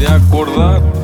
de acordar.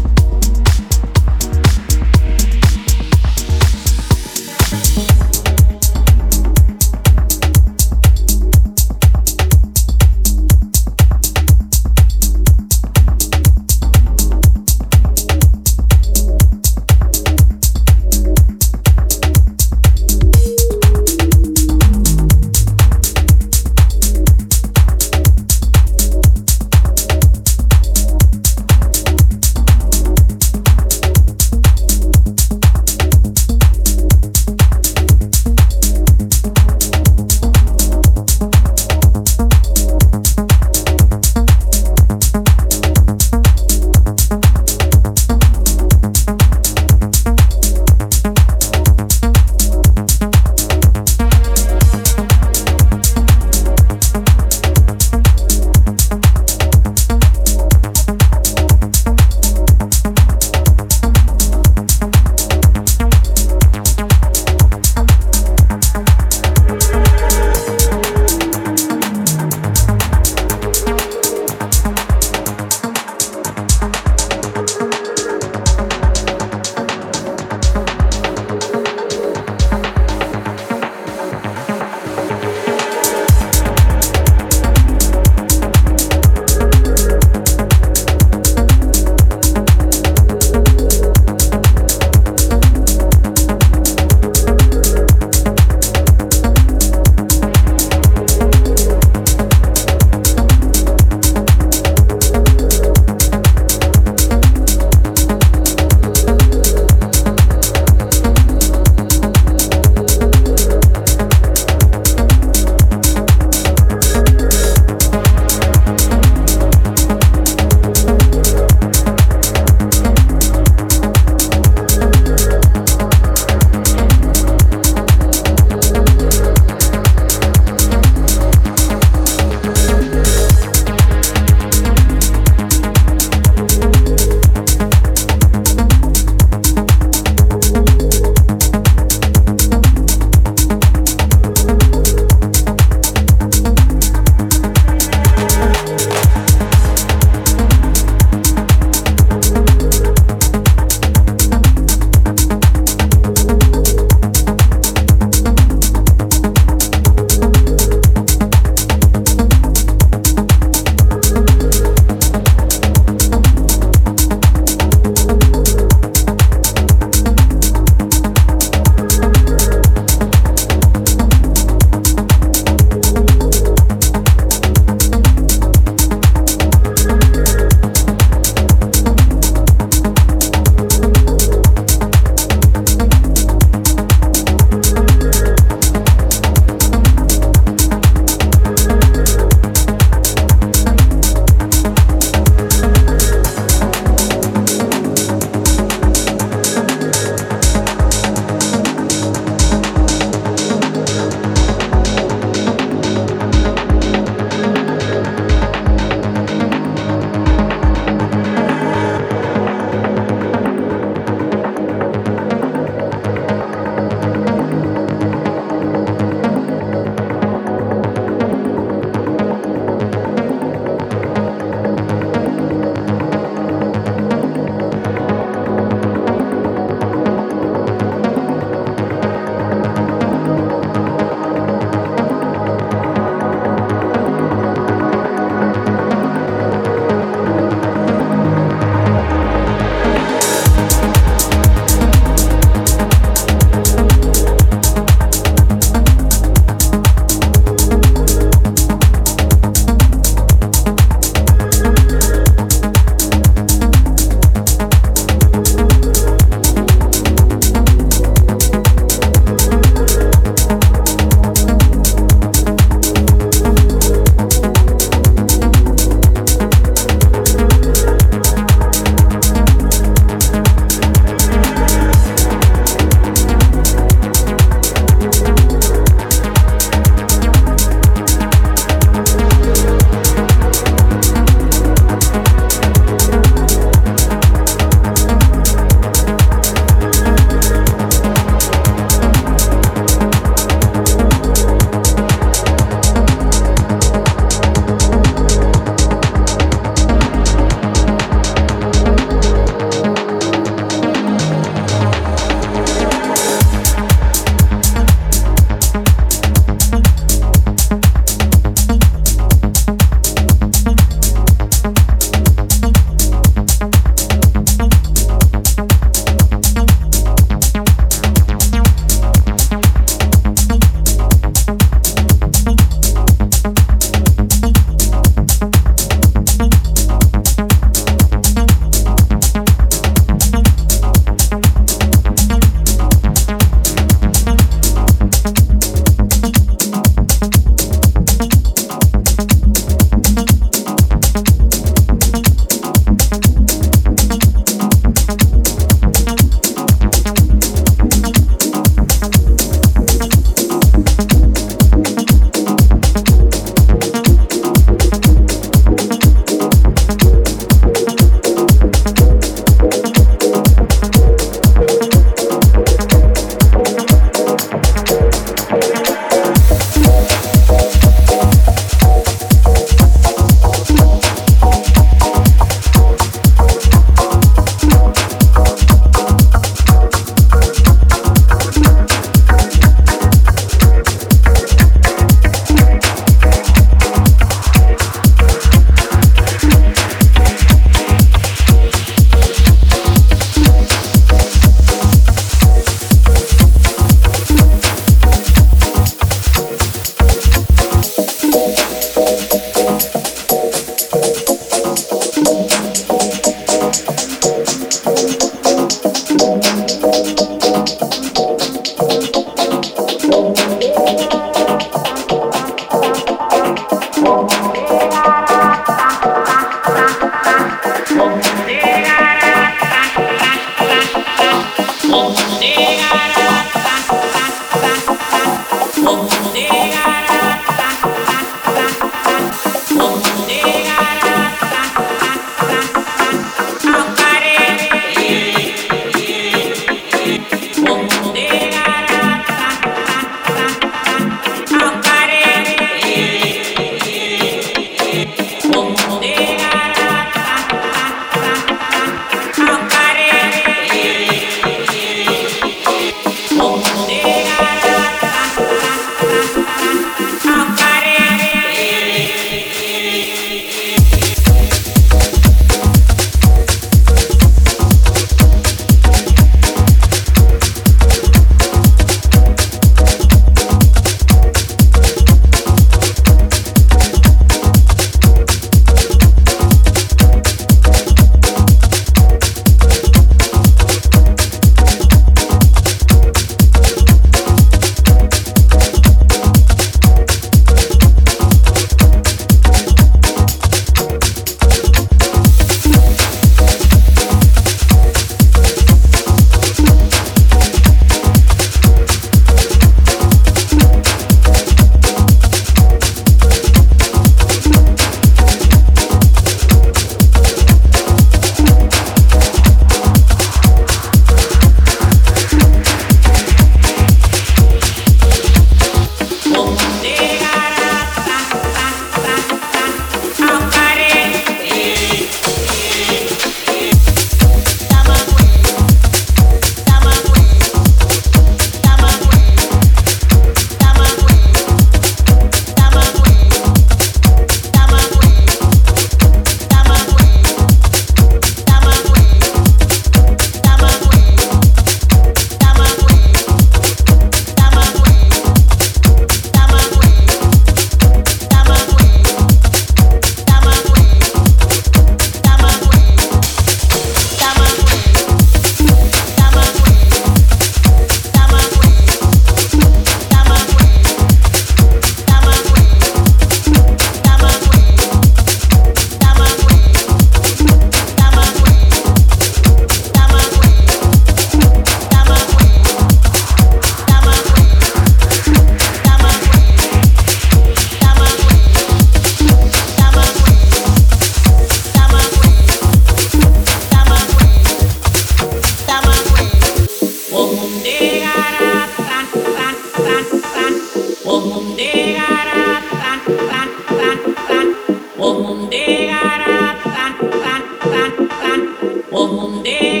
Onde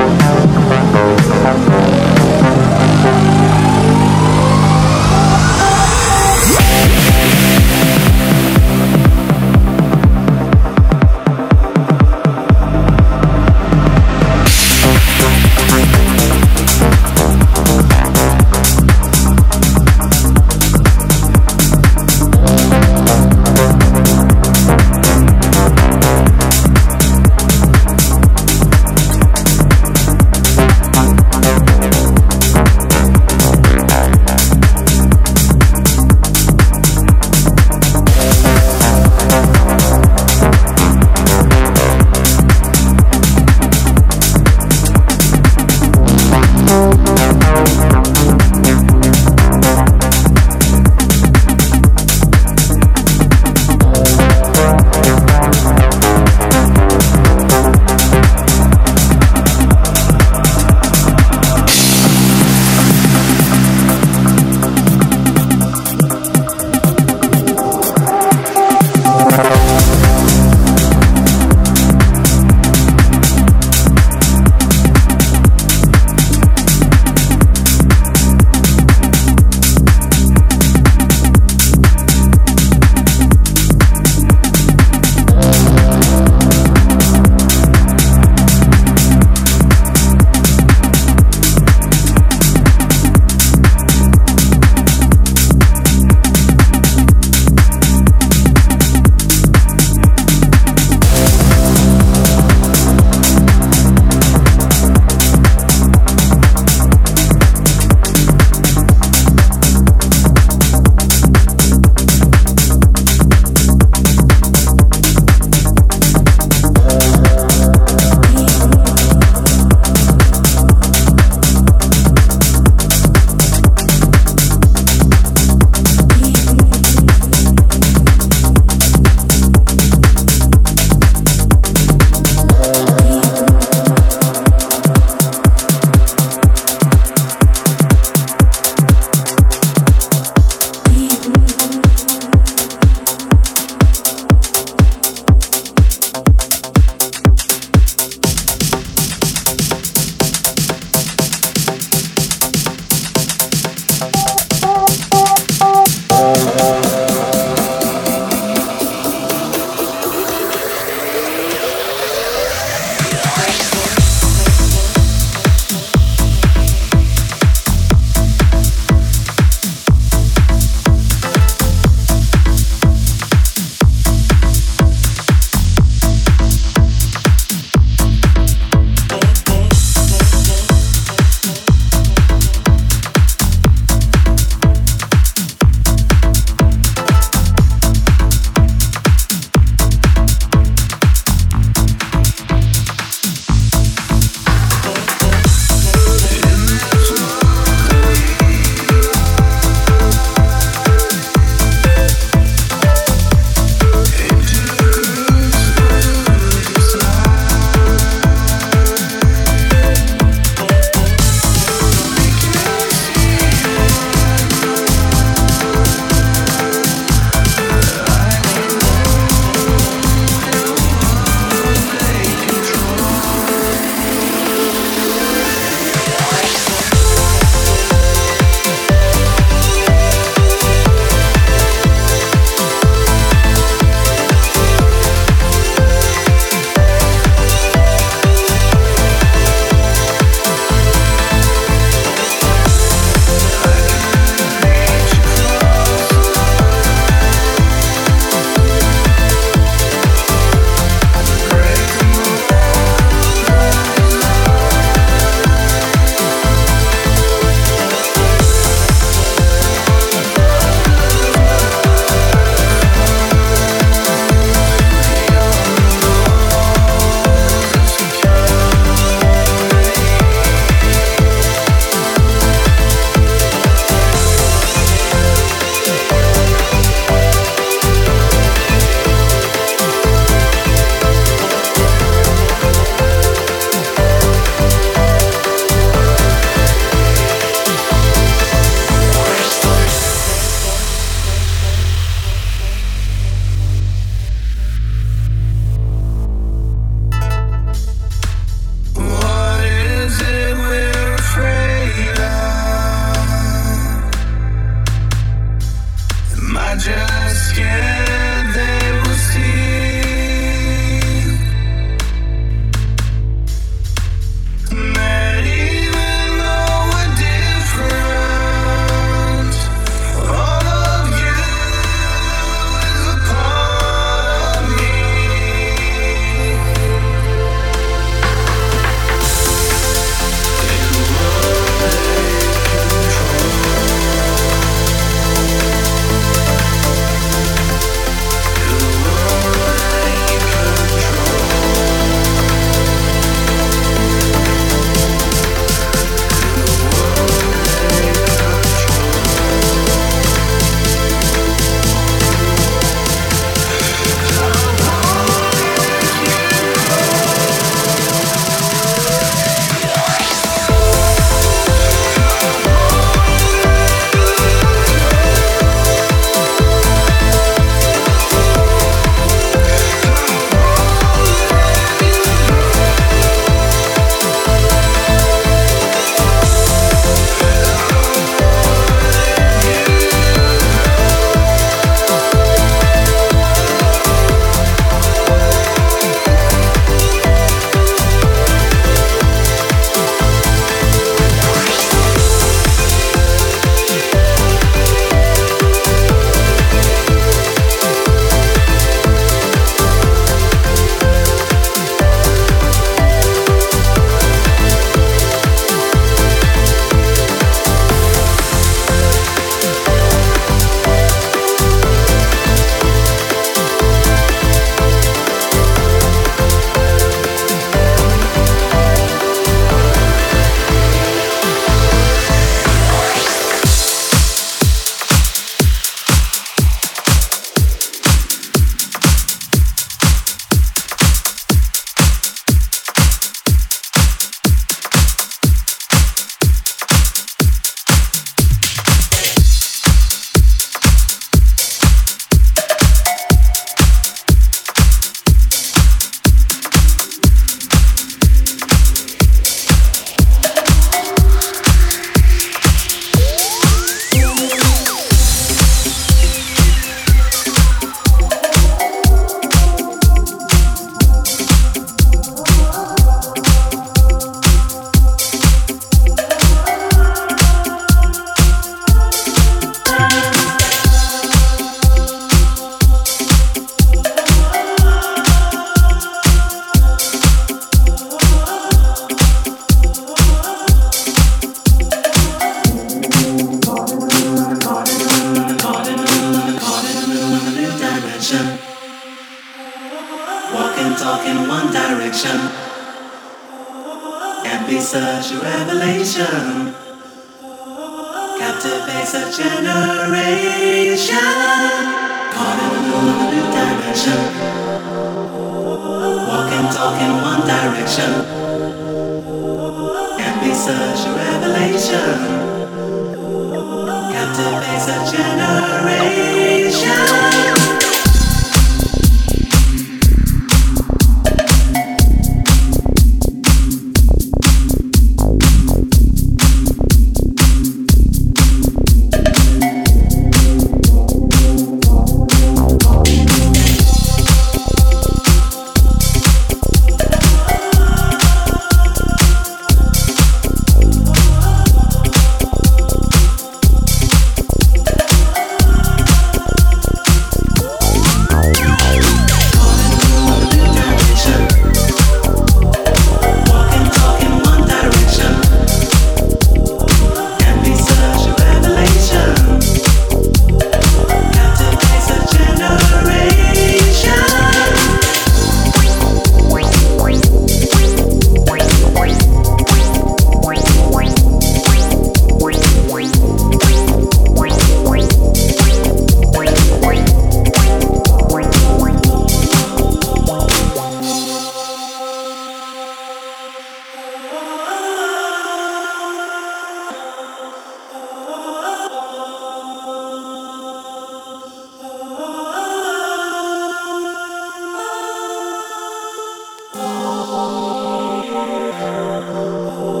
Oh.